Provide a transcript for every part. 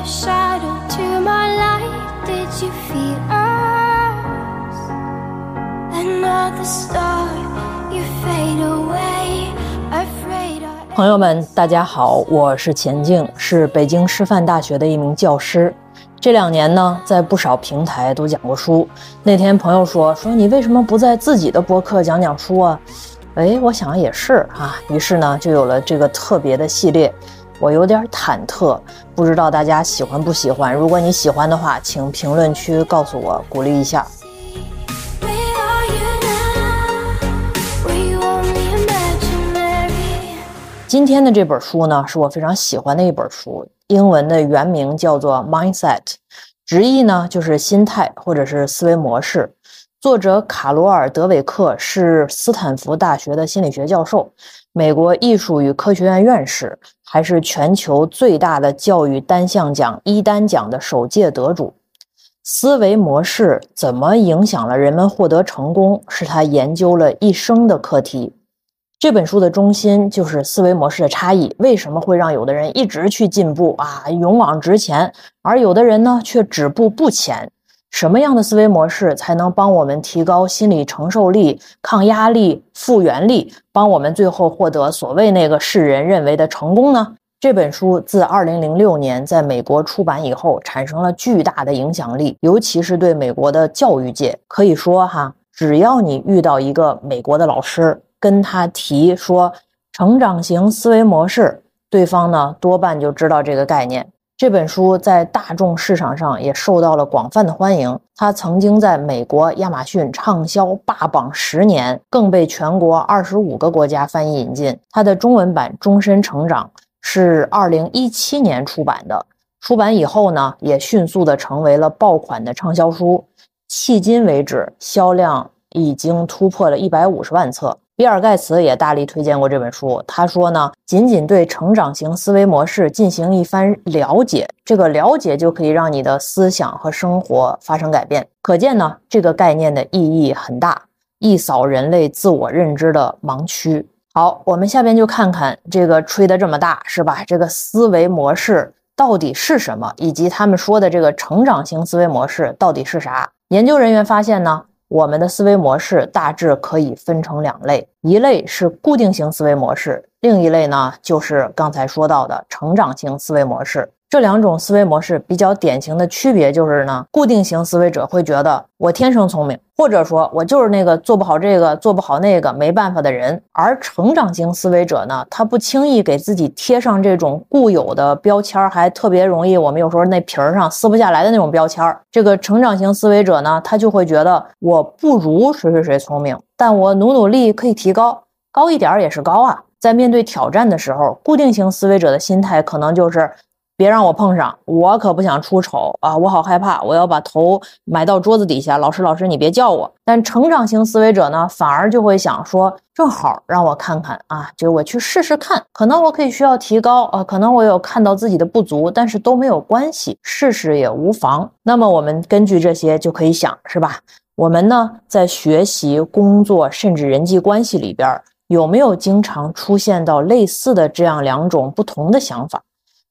the shadow to my light. Did you feel us? Another star, you fade away. Afraid I 朋友们，大家好，我是钱静，是北京师范大学的一名教师。这两年呢，在不少平台都讲过书。那天朋友说说你为什么不在自己的播客讲讲书啊？哎，我想也是啊，于是呢，就有了这个特别的系列。我有点忐忑，不知道大家喜欢不喜欢。如果你喜欢的话，请评论区告诉我，鼓励一下。今天的这本书呢，是我非常喜欢的一本书，英文的原名叫做《Mindset》，直译呢就是心态或者是思维模式。作者卡罗尔·德韦克是斯坦福大学的心理学教授，美国艺术与科学院院士，还是全球最大的教育单项奖一单奖的首届得主。思维模式怎么影响了人们获得成功，是他研究了一生的课题。这本书的中心就是思维模式的差异，为什么会让有的人一直去进步啊，勇往直前，而有的人呢却止步不前？什么样的思维模式才能帮我们提高心理承受力、抗压力、复原力，帮我们最后获得所谓那个世人认为的成功呢？这本书自2006年在美国出版以后，产生了巨大的影响力，尤其是对美国的教育界。可以说哈，只要你遇到一个美国的老师，跟他提说成长型思维模式，对方呢多半就知道这个概念。这本书在大众市场上也受到了广泛的欢迎。它曾经在美国亚马逊畅销霸榜十年，更被全国二十五个国家翻译引进。它的中文版《终身成长》是二零一七年出版的。出版以后呢，也迅速的成为了爆款的畅销书，迄今为止销量已经突破了一百五十万册。比尔·盖茨也大力推荐过这本书。他说呢，仅仅对成长型思维模式进行一番了解，这个了解就可以让你的思想和生活发生改变。可见呢，这个概念的意义很大，一扫人类自我认知的盲区。好，我们下边就看看这个吹得这么大是吧？这个思维模式到底是什么，以及他们说的这个成长型思维模式到底是啥？研究人员发现呢。我们的思维模式大致可以分成两类，一类是固定型思维模式，另一类呢就是刚才说到的成长型思维模式。这两种思维模式比较典型的区别就是呢，固定型思维者会觉得我天生聪明，或者说我就是那个做不好这个做不好那个没办法的人。而成长型思维者呢，他不轻易给自己贴上这种固有的标签，还特别容易我们有时候那皮儿上撕不下来的那种标签。这个成长型思维者呢，他就会觉得我不如谁谁谁聪明，但我努努力可以提高，高一点儿也是高啊。在面对挑战的时候，固定型思维者的心态可能就是。别让我碰上，我可不想出丑啊！我好害怕，我要把头埋到桌子底下。老师，老师，你别叫我。但成长型思维者呢，反而就会想说，正好让我看看啊，就我去试试看，可能我可以需要提高啊，可能我有看到自己的不足，但是都没有关系，试试也无妨。那么我们根据这些就可以想，是吧？我们呢，在学习、工作甚至人际关系里边，有没有经常出现到类似的这样两种不同的想法？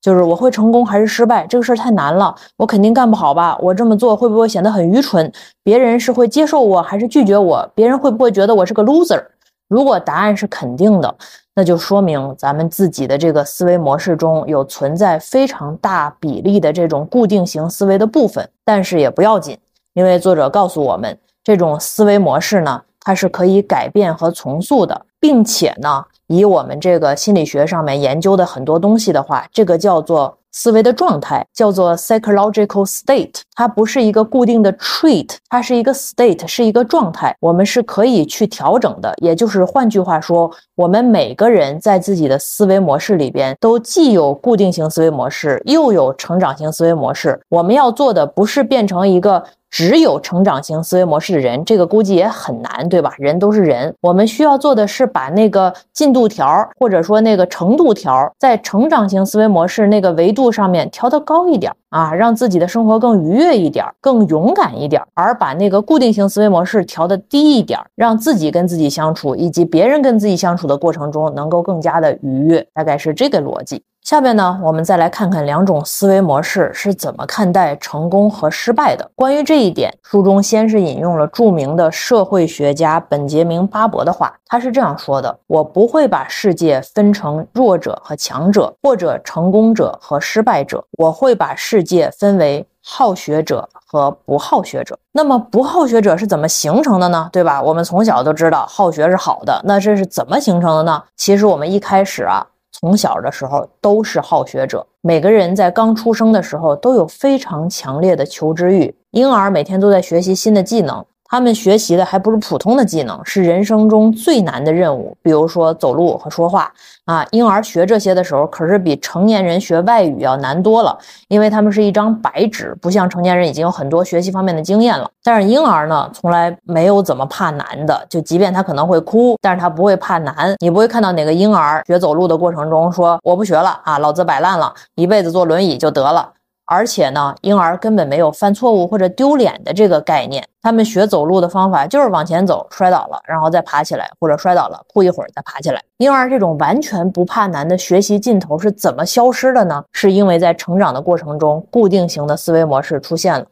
就是我会成功还是失败？这个事儿太难了，我肯定干不好吧？我这么做会不会显得很愚蠢？别人是会接受我还是拒绝我？别人会不会觉得我是个 loser？如果答案是肯定的，那就说明咱们自己的这个思维模式中有存在非常大比例的这种固定型思维的部分。但是也不要紧，因为作者告诉我们，这种思维模式呢，它是可以改变和重塑的，并且呢。以我们这个心理学上面研究的很多东西的话，这个叫做思维的状态，叫做 psychological state。它不是一个固定的 treat，它是一个 state，是一个状态。我们是可以去调整的。也就是换句话说，我们每个人在自己的思维模式里边，都既有固定型思维模式，又有成长型思维模式。我们要做的不是变成一个。只有成长型思维模式的人，这个估计也很难，对吧？人都是人，我们需要做的是把那个进度条或者说那个程度条，在成长型思维模式那个维度上面调得高一点啊，让自己的生活更愉悦一点，更勇敢一点，而把那个固定型思维模式调的低一点，让自己跟自己相处以及别人跟自己相处的过程中能够更加的愉悦，大概是这个逻辑。下面呢，我们再来看看两种思维模式是怎么看待成功和失败的。关于这一点，书中先是引用了著名的社会学家本杰明·巴伯的话，他是这样说的：“我不会把世界分成弱者和强者，或者成功者和失败者，我会把世界分为好学者和不好学者。那么，不好学者是怎么形成的呢？对吧？我们从小都知道好学是好的，那这是怎么形成的呢？其实我们一开始啊。”从小的时候都是好学者，每个人在刚出生的时候都有非常强烈的求知欲，婴儿每天都在学习新的技能。他们学习的还不是普通的技能，是人生中最难的任务，比如说走路和说话啊。婴儿学这些的时候，可是比成年人学外语要难多了，因为他们是一张白纸，不像成年人已经有很多学习方面的经验了。但是婴儿呢，从来没有怎么怕难的，就即便他可能会哭，但是他不会怕难。你不会看到哪个婴儿学走路的过程中说我不学了啊，老子摆烂了，一辈子坐轮椅就得了。而且呢，婴儿根本没有犯错误或者丢脸的这个概念。他们学走路的方法就是往前走，摔倒了，然后再爬起来，或者摔倒了，哭一会儿再爬起来。婴儿这种完全不怕难的学习劲头是怎么消失的呢？是因为在成长的过程中，固定型的思维模式出现了。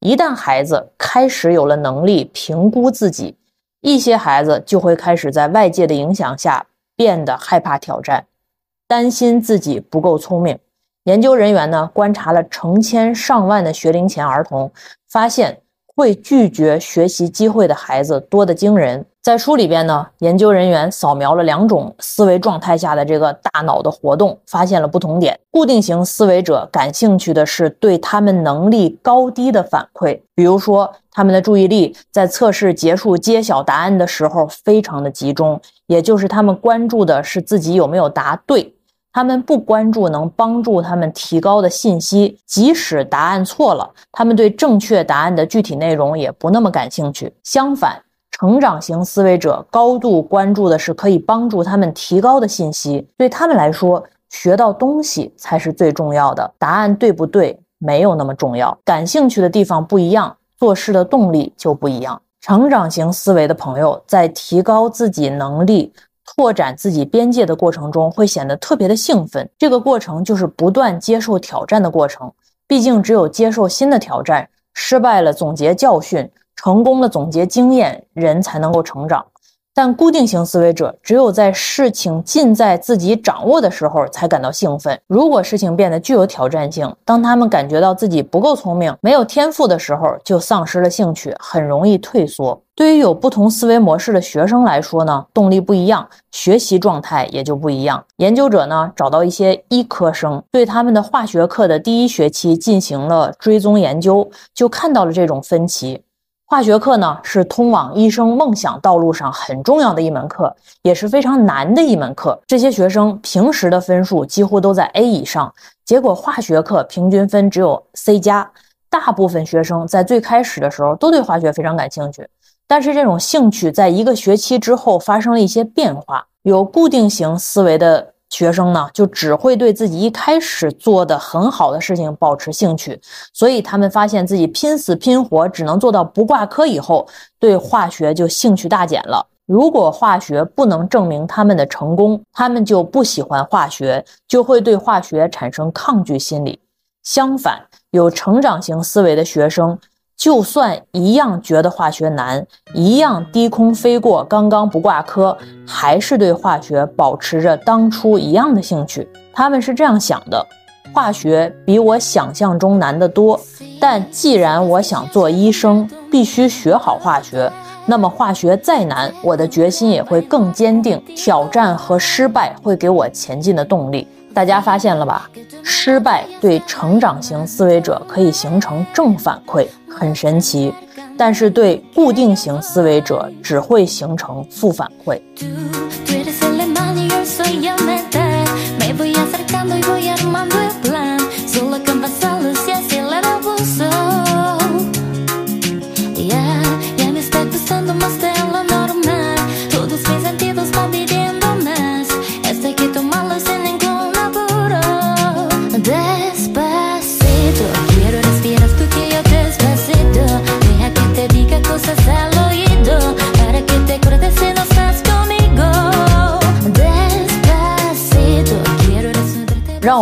一旦孩子开始有了能力评估自己，一些孩子就会开始在外界的影响下变得害怕挑战，担心自己不够聪明。研究人员呢观察了成千上万的学龄前儿童，发现会拒绝学习机会的孩子多得惊人。在书里边呢，研究人员扫描了两种思维状态下的这个大脑的活动，发现了不同点。固定型思维者感兴趣的是对他们能力高低的反馈，比如说他们的注意力在测试结束揭晓答案的时候非常的集中，也就是他们关注的是自己有没有答对。他们不关注能帮助他们提高的信息，即使答案错了，他们对正确答案的具体内容也不那么感兴趣。相反，成长型思维者高度关注的是可以帮助他们提高的信息，对他们来说，学到东西才是最重要的。答案对不对没有那么重要，感兴趣的地方不一样，做事的动力就不一样。成长型思维的朋友在提高自己能力。拓展自己边界的过程中，会显得特别的兴奋。这个过程就是不断接受挑战的过程。毕竟，只有接受新的挑战，失败了总结教训，成功了总结经验，人才能够成长。但固定型思维者只有在事情尽在自己掌握的时候才感到兴奋。如果事情变得具有挑战性，当他们感觉到自己不够聪明、没有天赋的时候，就丧失了兴趣，很容易退缩。对于有不同思维模式的学生来说呢，动力不一样，学习状态也就不一样。研究者呢找到一些医科生，对他们的化学课的第一学期进行了追踪研究，就看到了这种分歧。化学课呢是通往医生梦想道路上很重要的一门课，也是非常难的一门课。这些学生平时的分数几乎都在 A 以上，结果化学课平均分只有 C 加。大部分学生在最开始的时候都对化学非常感兴趣，但是这种兴趣在一个学期之后发生了一些变化。有固定型思维的。学生呢，就只会对自己一开始做的很好的事情保持兴趣，所以他们发现自己拼死拼活只能做到不挂科以后，对化学就兴趣大减了。如果化学不能证明他们的成功，他们就不喜欢化学，就会对化学产生抗拒心理。相反，有成长型思维的学生。就算一样觉得化学难，一样低空飞过，刚刚不挂科，还是对化学保持着当初一样的兴趣。他们是这样想的：化学比我想象中难得多，但既然我想做医生，必须学好化学，那么化学再难，我的决心也会更坚定。挑战和失败会给我前进的动力。大家发现了吧？失败对成长型思维者可以形成正反馈。很神奇，但是对固定型思维者只会形成负反馈。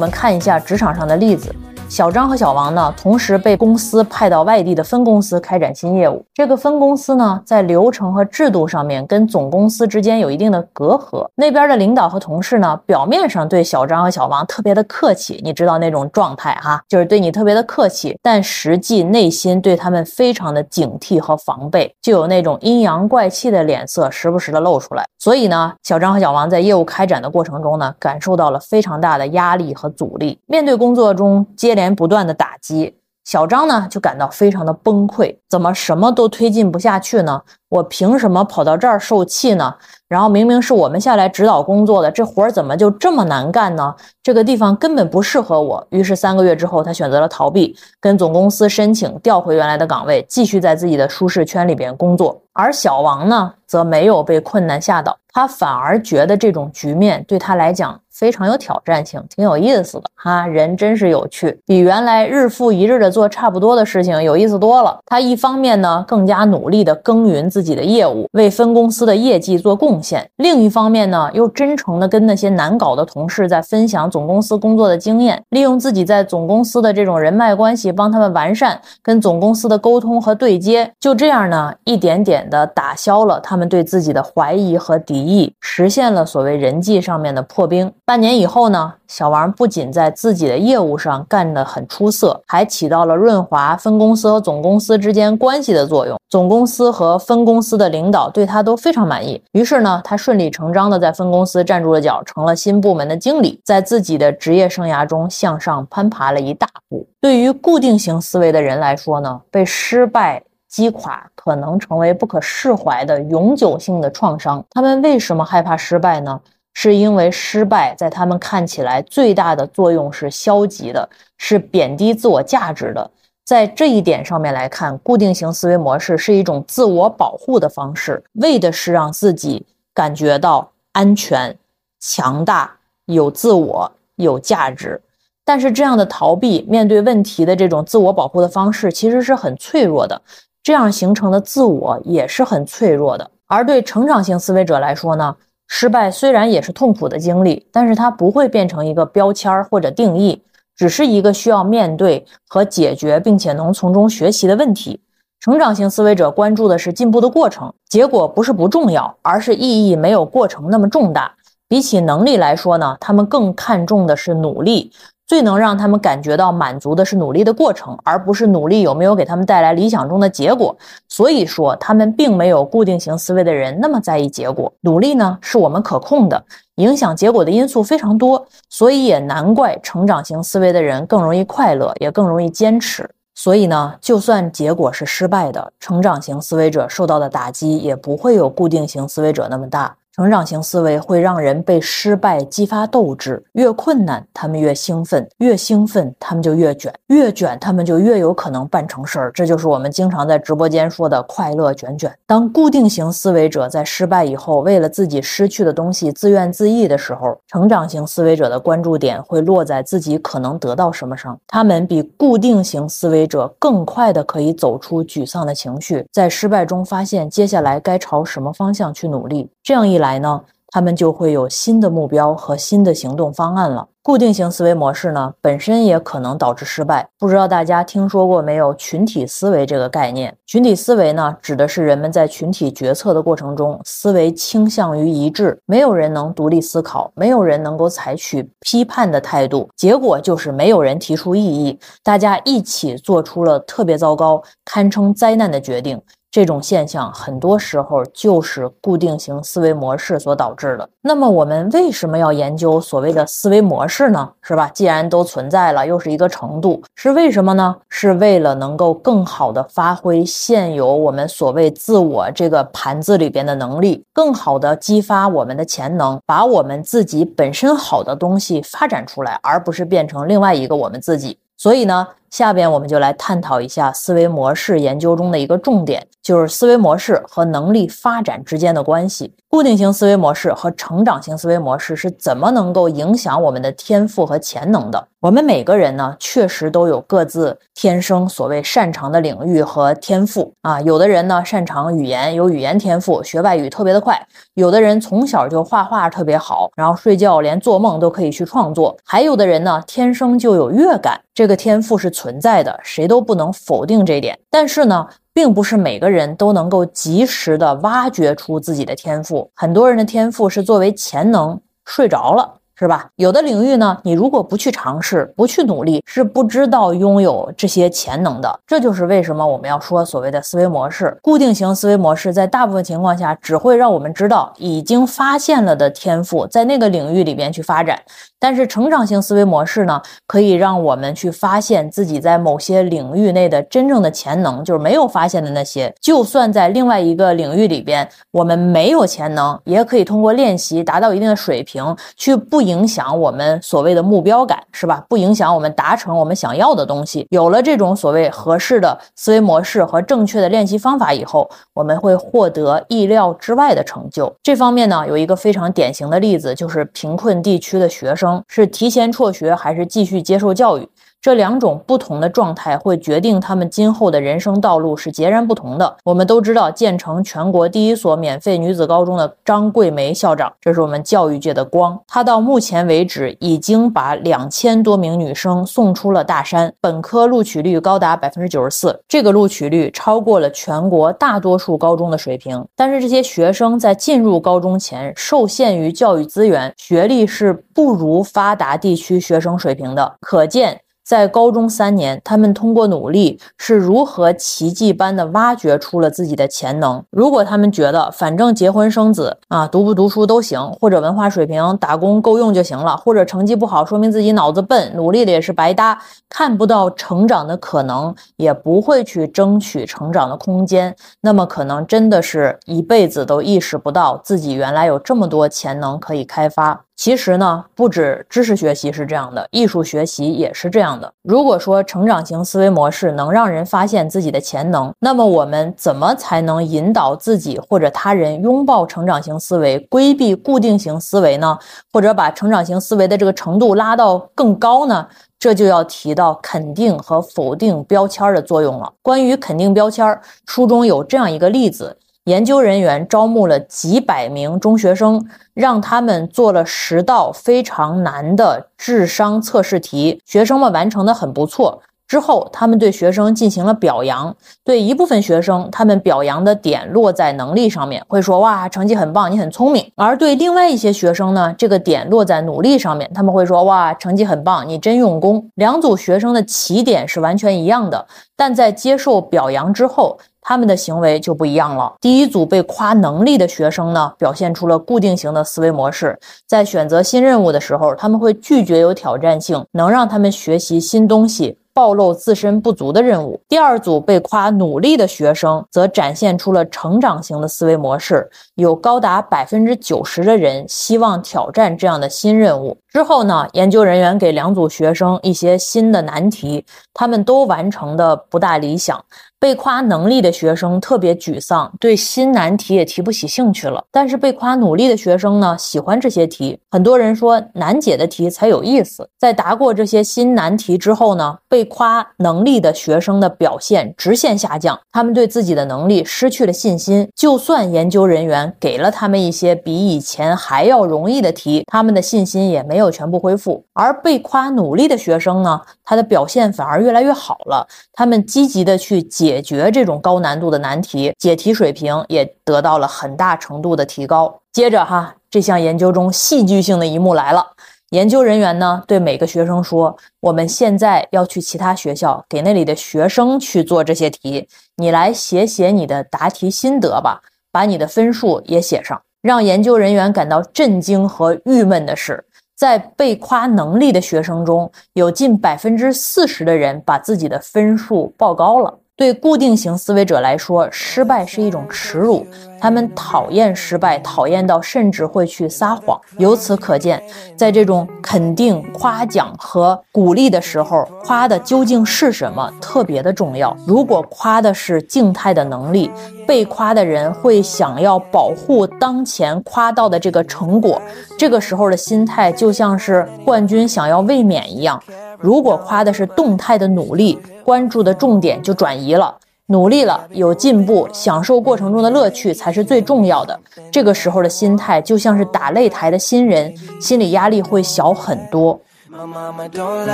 我们看一下职场上的例子。小张和小王呢，同时被公司派到外地的分公司开展新业务。这个分公司呢，在流程和制度上面跟总公司之间有一定的隔阂。那边的领导和同事呢，表面上对小张和小王特别的客气，你知道那种状态哈，就是对你特别的客气，但实际内心对他们非常的警惕和防备，就有那种阴阳怪气的脸色时不时的露出来。所以呢，小张和小王在业务开展的过程中呢，感受到了非常大的压力和阻力。面对工作中接连连不断的打击，小张呢就感到非常的崩溃，怎么什么都推进不下去呢？我凭什么跑到这儿受气呢？然后明明是我们下来指导工作的，这活儿怎么就这么难干呢？这个地方根本不适合我。于是三个月之后，他选择了逃避，跟总公司申请调回原来的岗位，继续在自己的舒适圈里边工作。而小王呢，则没有被困难吓倒，他反而觉得这种局面对他来讲非常有挑战性，挺有意思的哈。人真是有趣，比原来日复一日的做差不多的事情有意思多了。他一方面呢，更加努力的耕耘自己的业务，为分公司的业绩做贡献；另一方面呢，又真诚的跟那些难搞的同事在分享总公司工作的经验，利用自己在总公司的这种人脉关系，帮他们完善跟总公司的沟通和对接。就这样呢，一点点。的打消了他们对自己的怀疑和敌意，实现了所谓人际上面的破冰。半年以后呢，小王不仅在自己的业务上干得很出色，还起到了润滑分公司和总公司之间关系的作用。总公司和分公司的领导对他都非常满意，于是呢，他顺理成章的在分公司站住了脚，成了新部门的经理，在自己的职业生涯中向上攀爬了一大步。对于固定型思维的人来说呢，被失败。击垮可能成为不可释怀的永久性的创伤。他们为什么害怕失败呢？是因为失败在他们看起来最大的作用是消极的，是贬低自我价值的。在这一点上面来看，固定型思维模式是一种自我保护的方式，为的是让自己感觉到安全、强大、有自我、有价值。但是这样的逃避面对问题的这种自我保护的方式，其实是很脆弱的。这样形成的自我也是很脆弱的，而对成长型思维者来说呢，失败虽然也是痛苦的经历，但是它不会变成一个标签或者定义，只是一个需要面对和解决，并且能从中学习的问题。成长型思维者关注的是进步的过程，结果不是不重要，而是意义没有过程那么重大。比起能力来说呢，他们更看重的是努力。最能让他们感觉到满足的是努力的过程，而不是努力有没有给他们带来理想中的结果。所以说，他们并没有固定型思维的人那么在意结果。努力呢，是我们可控的，影响结果的因素非常多，所以也难怪成长型思维的人更容易快乐，也更容易坚持。所以呢，就算结果是失败的，成长型思维者受到的打击也不会有固定型思维者那么大。成长型思维会让人被失败激发斗志，越困难他们越兴奋，越兴奋他们就越卷，越卷他们就越有可能办成事儿。这就是我们经常在直播间说的快乐卷卷。当固定型思维者在失败以后，为了自己失去的东西自怨自艾的时候，成长型思维者的关注点会落在自己可能得到什么上。他们比固定型思维者更快的可以走出沮丧的情绪，在失败中发现接下来该朝什么方向去努力。这样一来。来呢，他们就会有新的目标和新的行动方案了。固定型思维模式呢，本身也可能导致失败。不知道大家听说过没有群体思维这个概念？群体思维呢，指的是人们在群体决策的过程中，思维倾向于一致，没有人能独立思考，没有人能够采取批判的态度，结果就是没有人提出异议，大家一起做出了特别糟糕、堪称灾难的决定。这种现象很多时候就是固定型思维模式所导致的。那么我们为什么要研究所谓的思维模式呢？是吧？既然都存在了，又是一个程度，是为什么呢？是为了能够更好的发挥现有我们所谓自我这个盘子里边的能力，更好的激发我们的潜能，把我们自己本身好的东西发展出来，而不是变成另外一个我们自己。所以呢？下边我们就来探讨一下思维模式研究中的一个重点，就是思维模式和能力发展之间的关系。固定型思维模式和成长型思维模式是怎么能够影响我们的天赋和潜能的？我们每个人呢，确实都有各自天生所谓擅长的领域和天赋啊。有的人呢擅长语言，有语言天赋，学外语特别的快；有的人从小就画画特别好，然后睡觉连做梦都可以去创作；还有的人呢，天生就有乐感，这个天赋是存在的，谁都不能否定这点。但是呢，并不是每个人都能够及时的挖掘出自己的天赋，很多人的天赋是作为潜能睡着了。是吧？有的领域呢，你如果不去尝试，不去努力，是不知道拥有这些潜能的。这就是为什么我们要说所谓的思维模式。固定型思维模式在大部分情况下只会让我们知道已经发现了的天赋，在那个领域里边去发展。但是成长型思维模式呢，可以让我们去发现自己在某些领域内的真正的潜能，就是没有发现的那些。就算在另外一个领域里边，我们没有潜能，也可以通过练习达到一定的水平，去不影响我们所谓的目标感，是吧？不影响我们达成我们想要的东西。有了这种所谓合适的思维模式和正确的练习方法以后，我们会获得意料之外的成就。这方面呢，有一个非常典型的例子，就是贫困地区的学生。是提前辍学还是继续接受教育？这两种不同的状态会决定他们今后的人生道路是截然不同的。我们都知道，建成全国第一所免费女子高中的张桂梅校长，这是我们教育界的光。她到目前为止已经把两千多名女生送出了大山，本科录取率高达百分之九十四，这个录取率超过了全国大多数高中的水平。但是这些学生在进入高中前，受限于教育资源，学历是不如发达地区学生水平的，可见。在高中三年，他们通过努力是如何奇迹般的挖掘出了自己的潜能。如果他们觉得反正结婚生子啊，读不读书都行，或者文化水平打工够用就行了，或者成绩不好，说明自己脑子笨，努力的也是白搭，看不到成长的可能，也不会去争取成长的空间，那么可能真的是一辈子都意识不到自己原来有这么多潜能可以开发。其实呢，不止知识学习是这样的，艺术学习也是这样的。如果说成长型思维模式能让人发现自己的潜能，那么我们怎么才能引导自己或者他人拥抱成长型思维，规避固定型思维呢？或者把成长型思维的这个程度拉到更高呢？这就要提到肯定和否定标签的作用了。关于肯定标签，书中有这样一个例子。研究人员招募了几百名中学生，让他们做了十道非常难的智商测试题。学生们完成的很不错。之后，他们对学生进行了表扬。对一部分学生，他们表扬的点落在能力上面，会说：“哇，成绩很棒，你很聪明。”而对另外一些学生呢，这个点落在努力上面，他们会说：“哇，成绩很棒，你真用功。”两组学生的起点是完全一样的，但在接受表扬之后。他们的行为就不一样了。第一组被夸能力的学生呢，表现出了固定型的思维模式，在选择新任务的时候，他们会拒绝有挑战性、能让他们学习新东西、暴露自身不足的任务。第二组被夸努力的学生则展现出了成长型的思维模式，有高达百分之九十的人希望挑战这样的新任务。之后呢，研究人员给两组学生一些新的难题，他们都完成的不大理想。被夸能力的学生特别沮丧，对新难题也提不起兴趣了。但是被夸努力的学生呢，喜欢这些题。很多人说难解的题才有意思。在答过这些新难题之后呢，被夸能力的学生的表现直线下降，他们对自己的能力失去了信心。就算研究人员给了他们一些比以前还要容易的题，他们的信心也没没有全部恢复。而被夸努力的学生呢，他的表现反而越来越好了。他们积极的去。解决这种高难度的难题，解题水平也得到了很大程度的提高。接着哈，这项研究中戏剧性的一幕来了。研究人员呢对每个学生说：“我们现在要去其他学校，给那里的学生去做这些题。你来写写你的答题心得吧，把你的分数也写上。”让研究人员感到震惊和郁闷的是。在被夸能力的学生中，有近百分之四十的人把自己的分数报高了。对固定型思维者来说，失败是一种耻辱，他们讨厌失败，讨厌到甚至会去撒谎。由此可见，在这种肯定、夸奖和鼓励的时候，夸的究竟是什么，特别的重要。如果夸的是静态的能力，被夸的人会想要保护当前夸到的这个成果，这个时候的心态就像是冠军想要卫冕一样。如果夸的是动态的努力，关注的重点就转移了。努力了，有进步，享受过程中的乐趣才是最重要的。这个时候的心态就像是打擂台的新人，心理压力会小很多。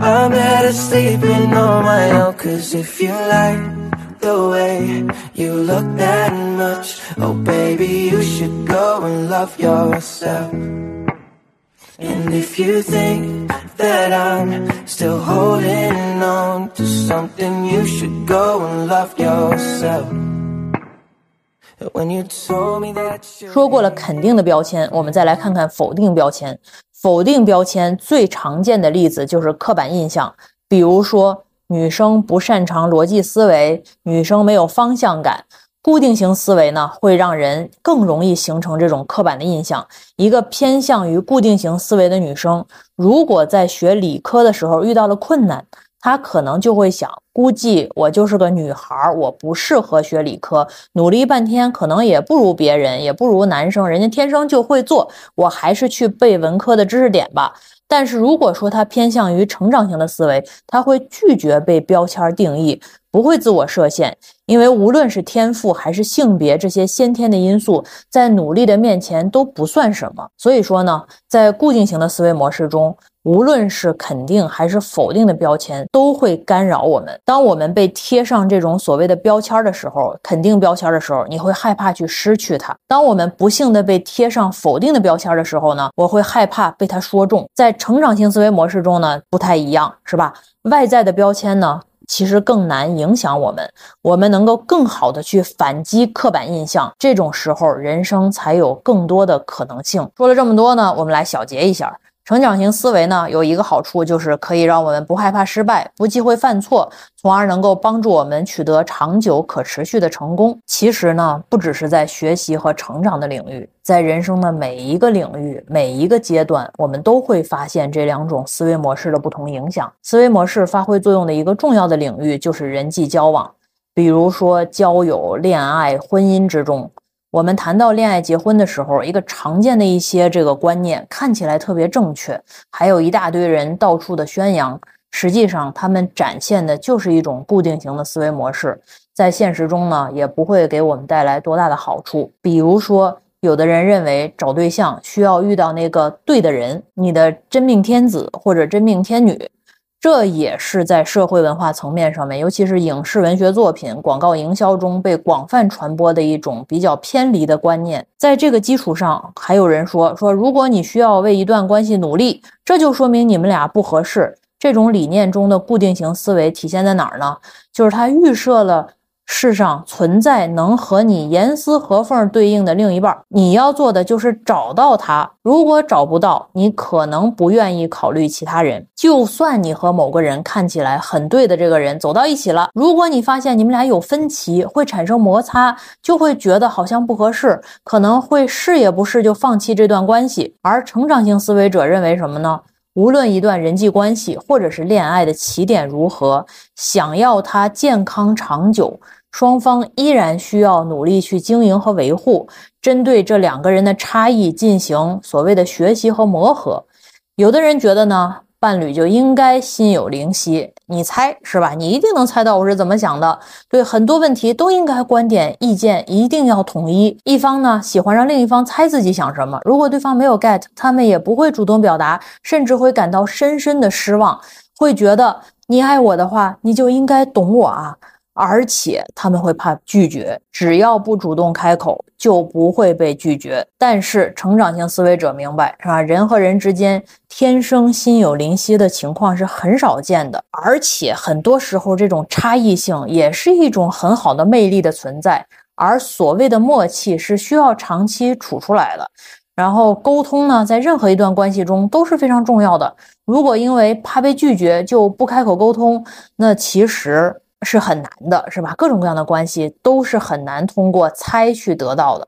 I'm better sleeping on my own, cause if you like the way you look that much, oh baby, you should go and love yourself. And if you think that I'm still holding on to something, you should go and love yourself. When you told me that you 说过了肯定的标签，我们再来看看否定标签。 否定标签最常见的例子就是刻板印象，比如说女生不擅长逻辑思维，女生没有方向感。固定型思维呢，会让人更容易形成这种刻板的印象。一个偏向于固定型思维的女生，如果在学理科的时候遇到了困难，他可能就会想，估计我就是个女孩儿，我不适合学理科，努力半天可能也不如别人，也不如男生，人家天生就会做，我还是去背文科的知识点吧。但是如果说他偏向于成长型的思维，他会拒绝被标签定义，不会自我设限，因为无论是天赋还是性别这些先天的因素，在努力的面前都不算什么。所以说呢，在固定型的思维模式中，无论是肯定还是否定的标签，都会干扰我们。当我们被贴上这种所谓的标签的时候，肯定标签的时候，你会害怕去失去它；当我们不幸的被贴上否定的标签的时候呢，我会害怕被它说中。在成长型思维模式中呢，不太一样，是吧？外在的标签呢，其实更难影响我们，我们能够更好的去反击刻板印象。这种时候，人生才有更多的可能性。说了这么多呢，我们来小结一下。成长型思维呢，有一个好处就是可以让我们不害怕失败，不忌讳犯错，从而能够帮助我们取得长久可持续的成功。其实呢，不只是在学习和成长的领域，在人生的每一个领域、每一个阶段，我们都会发现这两种思维模式的不同影响。思维模式发挥作用的一个重要的领域就是人际交往，比如说交友、恋爱、婚姻之中。我们谈到恋爱、结婚的时候，一个常见的一些这个观念看起来特别正确，还有一大堆人到处的宣扬，实际上他们展现的就是一种固定型的思维模式，在现实中呢，也不会给我们带来多大的好处。比如说，有的人认为找对象需要遇到那个对的人，你的真命天子或者真命天女。这也是在社会文化层面上面，尤其是影视文学作品、广告营销中被广泛传播的一种比较偏离的观念。在这个基础上，还有人说说，如果你需要为一段关系努力，这就说明你们俩不合适。这种理念中的固定型思维体现在哪儿呢？就是它预设了。世上存在能和你严丝合缝对应的另一半，你要做的就是找到他。如果找不到，你可能不愿意考虑其他人。就算你和某个人看起来很对的这个人走到一起了，如果你发现你们俩有分歧，会产生摩擦，就会觉得好像不合适，可能会试也不试就放弃这段关系。而成长性思维者认为什么呢？无论一段人际关系或者是恋爱的起点如何，想要它健康长久。双方依然需要努力去经营和维护，针对这两个人的差异进行所谓的学习和磨合。有的人觉得呢，伴侣就应该心有灵犀，你猜是吧？你一定能猜到我是怎么想的。对很多问题都应该观点意见一定要统一。一方呢喜欢让另一方猜自己想什么，如果对方没有 get，他们也不会主动表达，甚至会感到深深的失望，会觉得你爱我的话，你就应该懂我啊。而且他们会怕拒绝，只要不主动开口，就不会被拒绝。但是成长型思维者明白，是吧？人和人之间天生心有灵犀的情况是很少见的，而且很多时候这种差异性也是一种很好的魅力的存在。而所谓的默契是需要长期处出来的。然后沟通呢，在任何一段关系中都是非常重要的。如果因为怕被拒绝就不开口沟通，那其实。是很难的，是吧？各种各样的关系都是很难通过猜去得到的。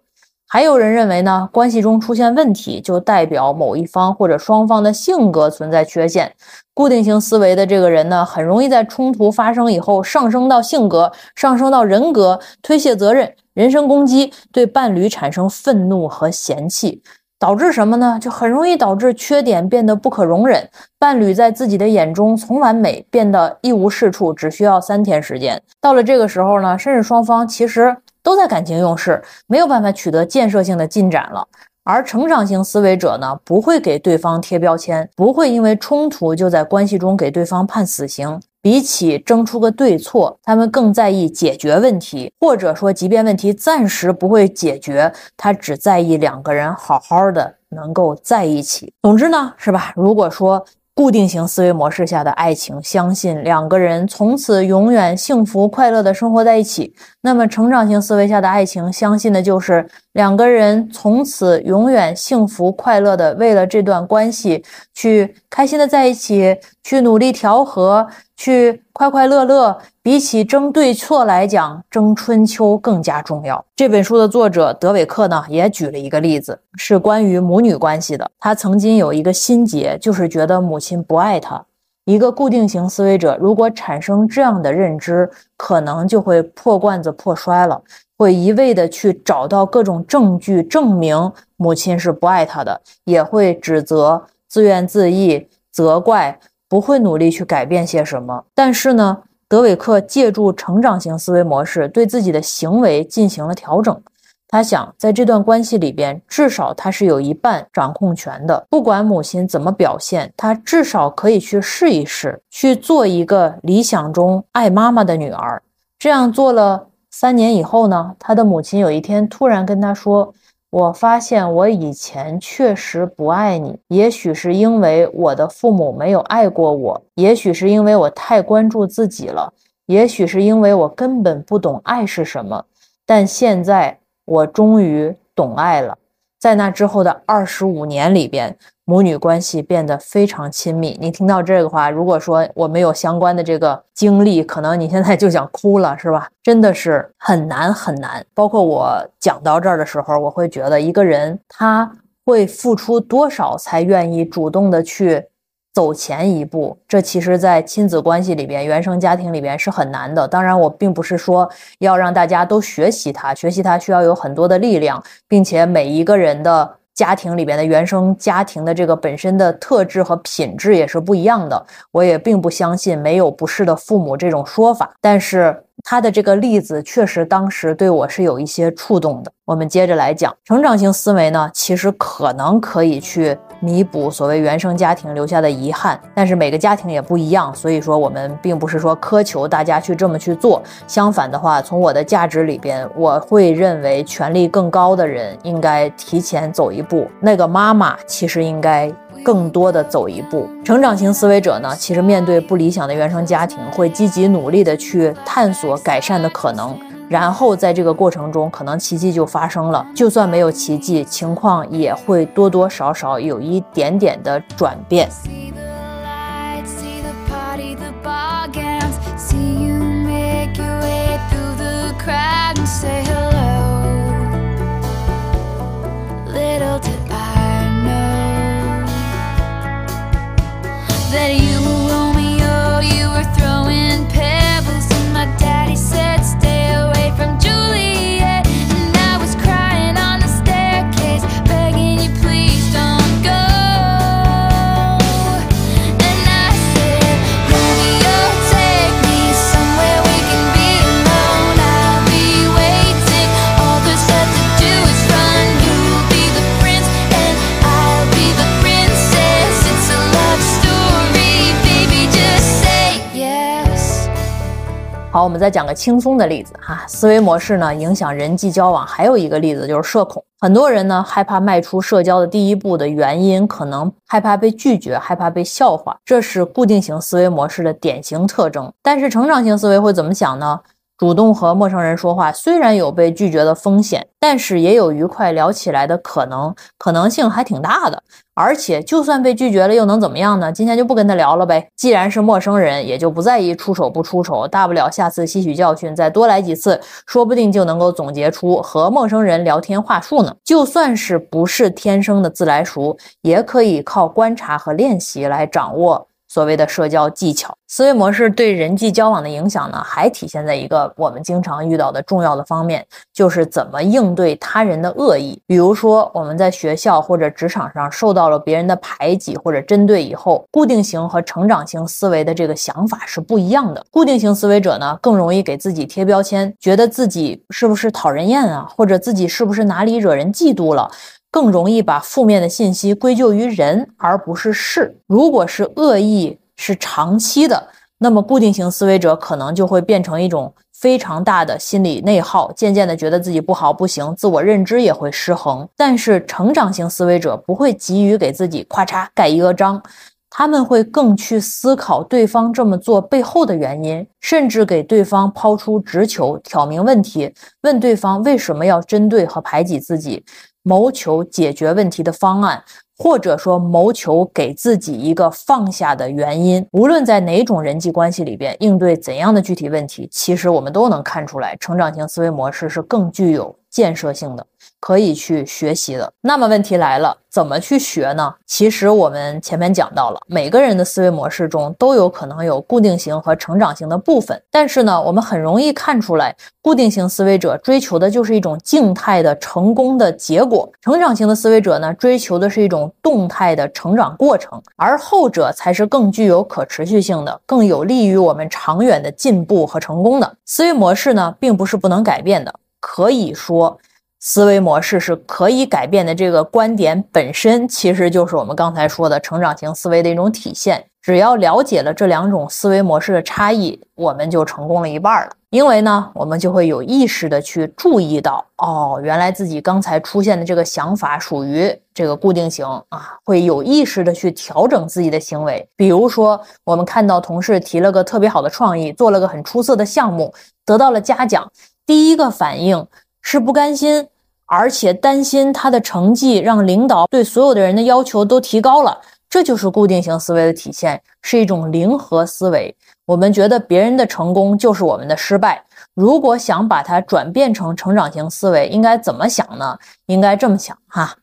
还有人认为呢，关系中出现问题就代表某一方或者双方的性格存在缺陷。固定型思维的这个人呢，很容易在冲突发生以后上升到性格，上升到人格，推卸责任，人身攻击，对伴侣产生愤怒和嫌弃。导致什么呢？就很容易导致缺点变得不可容忍，伴侣在自己的眼中从完美变得一无是处，只需要三天时间。到了这个时候呢，甚至双方其实都在感情用事，没有办法取得建设性的进展了。而成长型思维者呢，不会给对方贴标签，不会因为冲突就在关系中给对方判死刑。比起争出个对错，他们更在意解决问题，或者说，即便问题暂时不会解决，他只在意两个人好好的能够在一起。总之呢，是吧？如果说。固定型思维模式下的爱情，相信两个人从此永远幸福快乐的生活在一起。那么成长型思维下的爱情，相信的就是两个人从此永远幸福快乐的为了这段关系去开心的在一起，去努力调和，去快快乐乐。比起争对错来讲，争春秋更加重要。这本书的作者德韦克呢，也举了一个例子，是关于母女关系的。他曾经有一个心结，就是觉得母亲不爱他。一个固定型思维者如果产生这样的认知，可能就会破罐子破摔了，会一味的去找到各种证据证明母亲是不爱他的，也会指责、自怨自艾、责怪，不会努力去改变些什么。但是呢？德韦克借助成长型思维模式，对自己的行为进行了调整。他想，在这段关系里边，至少他是有一半掌控权的。不管母亲怎么表现，他至少可以去试一试，去做一个理想中爱妈妈的女儿。这样做了三年以后呢，他的母亲有一天突然跟他说。我发现我以前确实不爱你，也许是因为我的父母没有爱过我，也许是因为我太关注自己了，也许是因为我根本不懂爱是什么。但现在我终于懂爱了。在那之后的二十五年里边。母女关系变得非常亲密。你听到这个话，如果说我没有相关的这个经历，可能你现在就想哭了，是吧？真的是很难很难。包括我讲到这儿的时候，我会觉得一个人他会付出多少才愿意主动的去走前一步？这其实，在亲子关系里边、原生家庭里边是很难的。当然，我并不是说要让大家都学习他，学习他需要有很多的力量，并且每一个人的。家庭里边的原生家庭的这个本身的特质和品质也是不一样的。我也并不相信没有不是的父母这种说法，但是他的这个例子确实当时对我是有一些触动的。我们接着来讲，成长型思维呢，其实可能可以去。弥补所谓原生家庭留下的遗憾，但是每个家庭也不一样，所以说我们并不是说苛求大家去这么去做。相反的话，从我的价值里边，我会认为权力更高的人应该提前走一步，那个妈妈其实应该更多的走一步。成长型思维者呢，其实面对不理想的原生家庭，会积极努力的去探索改善的可能。然后在这个过程中可能奇迹就发生了就算没有奇迹情况也会多多少少有一点点的转变。That you 好，我们再讲个轻松的例子哈。思维模式呢，影响人际交往，还有一个例子就是社恐。很多人呢，害怕迈出社交的第一步的原因，可能害怕被拒绝，害怕被笑话，这是固定型思维模式的典型特征。但是成长型思维会怎么想呢？主动和陌生人说话，虽然有被拒绝的风险，但是也有愉快聊起来的可能，可能性还挺大的。而且，就算被拒绝了，又能怎么样呢？今天就不跟他聊了呗。既然是陌生人，也就不在意出手不出手，大不了下次吸取教训，再多来几次，说不定就能够总结出和陌生人聊天话术呢。就算是不是天生的自来熟，也可以靠观察和练习来掌握。所谓的社交技巧、思维模式对人际交往的影响呢，还体现在一个我们经常遇到的重要的方面，就是怎么应对他人的恶意。比如说，我们在学校或者职场上受到了别人的排挤或者针对以后，固定型和成长型思维的这个想法是不一样的。固定型思维者呢，更容易给自己贴标签，觉得自己是不是讨人厌啊，或者自己是不是哪里惹人嫉妒了。更容易把负面的信息归咎于人，而不是事。如果是恶意是长期的，那么固定型思维者可能就会变成一种非常大的心理内耗，渐渐的觉得自己不好不行，自我认知也会失衡。但是成长型思维者不会急于给自己咔嚓盖一个章，他们会更去思考对方这么做背后的原因，甚至给对方抛出直球，挑明问题，问对方为什么要针对和排挤自己。谋求解决问题的方案，或者说谋求给自己一个放下的原因。无论在哪种人际关系里边，应对怎样的具体问题，其实我们都能看出来，成长型思维模式是更具有建设性的。可以去学习的。那么问题来了，怎么去学呢？其实我们前面讲到了，每个人的思维模式中都有可能有固定型和成长型的部分。但是呢，我们很容易看出来，固定型思维者追求的就是一种静态的成功的结果，成长型的思维者呢，追求的是一种动态的成长过程，而后者才是更具有可持续性的，更有利于我们长远的进步和成功的。思维模式呢，并不是不能改变的，可以说。思维模式是可以改变的，这个观点本身其实就是我们刚才说的成长型思维的一种体现。只要了解了这两种思维模式的差异，我们就成功了一半了。因为呢，我们就会有意识的去注意到，哦，原来自己刚才出现的这个想法属于这个固定型啊，会有意识的去调整自己的行为。比如说，我们看到同事提了个特别好的创意，做了个很出色的项目，得到了嘉奖，第一个反应。是不甘心，而且担心他的成绩让领导对所有的人的要求都提高了，这就是固定型思维的体现，是一种零和思维。我们觉得别人的成功就是我们的失败。如果想把它转变成成长型思维，应该怎么想呢？应该这么想哈，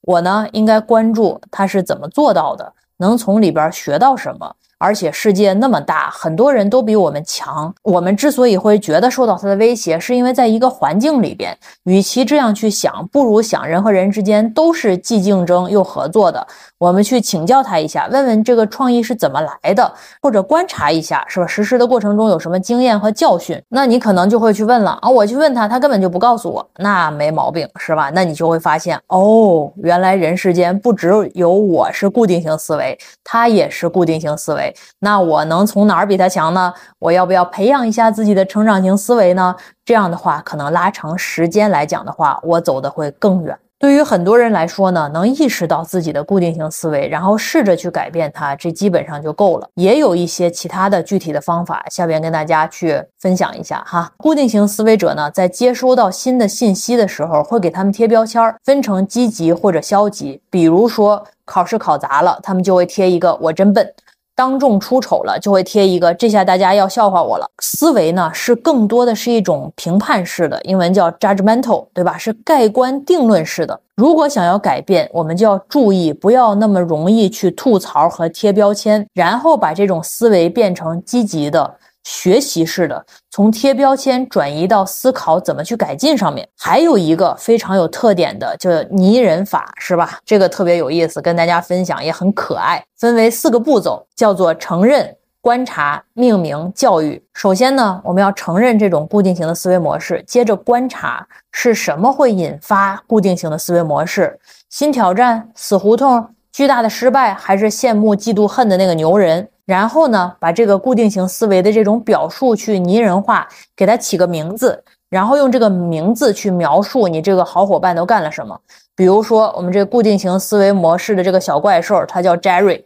我呢应该关注他是怎么做到的，能从里边学到什么。而且世界那么大，很多人都比我们强。我们之所以会觉得受到他的威胁，是因为在一个环境里边，与其这样去想，不如想人和人之间都是既竞争又合作的。我们去请教他一下，问问这个创意是怎么来的，或者观察一下，是吧？实施的过程中有什么经验和教训？那你可能就会去问了啊，我去问他，他根本就不告诉我，那没毛病，是吧？那你就会发现，哦，原来人世间不只有我是固定型思维，他也是固定型思维。那我能从哪儿比他强呢？我要不要培养一下自己的成长型思维呢？这样的话，可能拉长时间来讲的话，我走的会更远。对于很多人来说呢，能意识到自己的固定型思维，然后试着去改变它，这基本上就够了。也有一些其他的具体的方法，下边跟大家去分享一下哈。固定型思维者呢，在接收到新的信息的时候，会给他们贴标签，分成积极或者消极。比如说考试考砸了，他们就会贴一个“我真笨”。当众出丑了，就会贴一个，这下大家要笑话我了。思维呢，是更多的是一种评判式的，英文叫 judgmental，对吧？是盖棺定论式的。如果想要改变，我们就要注意，不要那么容易去吐槽和贴标签，然后把这种思维变成积极的。学习式的，从贴标签转移到思考怎么去改进上面，还有一个非常有特点的，叫拟人法，是吧？这个特别有意思，跟大家分享也很可爱。分为四个步骤，叫做承认、观察、命名、教育。首先呢，我们要承认这种固定型的思维模式，接着观察是什么会引发固定型的思维模式，新挑战、死胡同。巨大的失败，还是羡慕、嫉妒、恨的那个牛人？然后呢，把这个固定型思维的这种表述去拟人化，给它起个名字，然后用这个名字去描述你这个好伙伴都干了什么。比如说，我们这固定型思维模式的这个小怪兽，它叫 Jerry。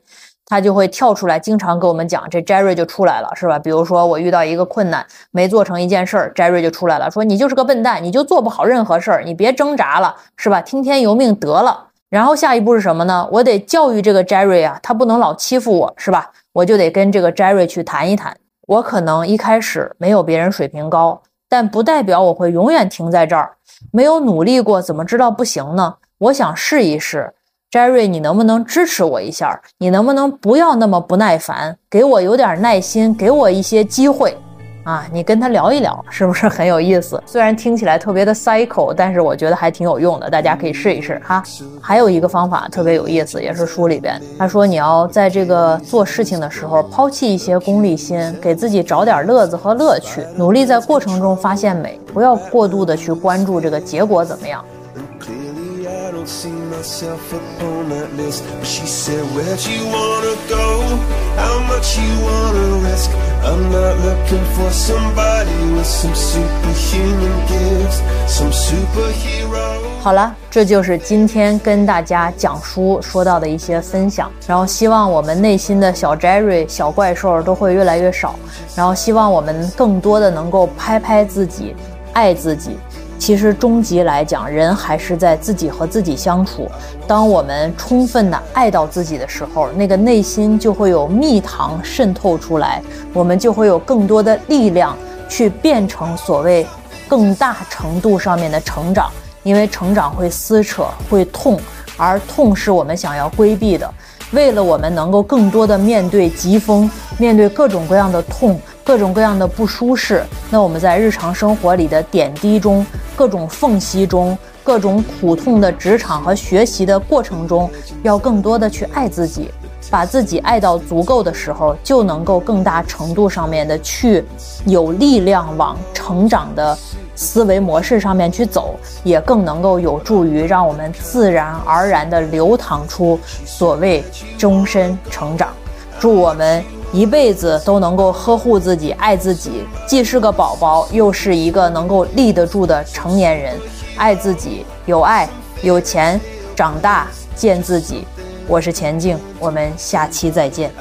它就会跳出来，经常给我们讲，这 Jerry 就出来了，是吧？比如说我遇到一个困难，没做成一件事儿，Jerry 就出来了，说你就是个笨蛋，你就做不好任何事儿，你别挣扎了，是吧？听天由命得了。然后下一步是什么呢？我得教育这个 Jerry 啊，他不能老欺负我，是吧？我就得跟这个 Jerry 去谈一谈。我可能一开始没有别人水平高，但不代表我会永远停在这儿。没有努力过，怎么知道不行呢？我想试一试。Jerry，你能不能支持我一下？你能不能不要那么不耐烦，给我有点耐心，给我一些机会啊？你跟他聊一聊，是不是很有意思？虽然听起来特别的 cycle，但是我觉得还挺有用的，大家可以试一试哈。还有一个方法特别有意思，也是书里边他说，你要在这个做事情的时候抛弃一些功利心，给自己找点乐子和乐趣，努力在过程中发现美，不要过度的去关注这个结果怎么样。See myself upon that list. But she said, Where'd you wanna go? How much you wanna risk? I'm not looking for somebody with some superhuman gifts, some superhero. 好了，这就是今天跟大家讲书说到的一些分享。然后希望我们内心的小 Jerry 小怪兽都会越来越少。然后希望我们更多的能够拍拍自己，爱自己。其实，终极来讲，人还是在自己和自己相处。当我们充分的爱到自己的时候，那个内心就会有蜜糖渗透出来，我们就会有更多的力量去变成所谓更大程度上面的成长。因为成长会撕扯，会痛，而痛是我们想要规避的。为了我们能够更多的面对疾风，面对各种各样的痛。各种各样的不舒适，那我们在日常生活里的点滴中、各种缝隙中、各种苦痛的职场和学习的过程中，要更多的去爱自己，把自己爱到足够的时候，就能够更大程度上面的去有力量往成长的思维模式上面去走，也更能够有助于让我们自然而然的流淌出所谓终身成长。祝我们。一辈子都能够呵护自己、爱自己，既是个宝宝，又是一个能够立得住的成年人。爱自己，有爱，有钱，长大，见自己。我是钱静，我们下期再见。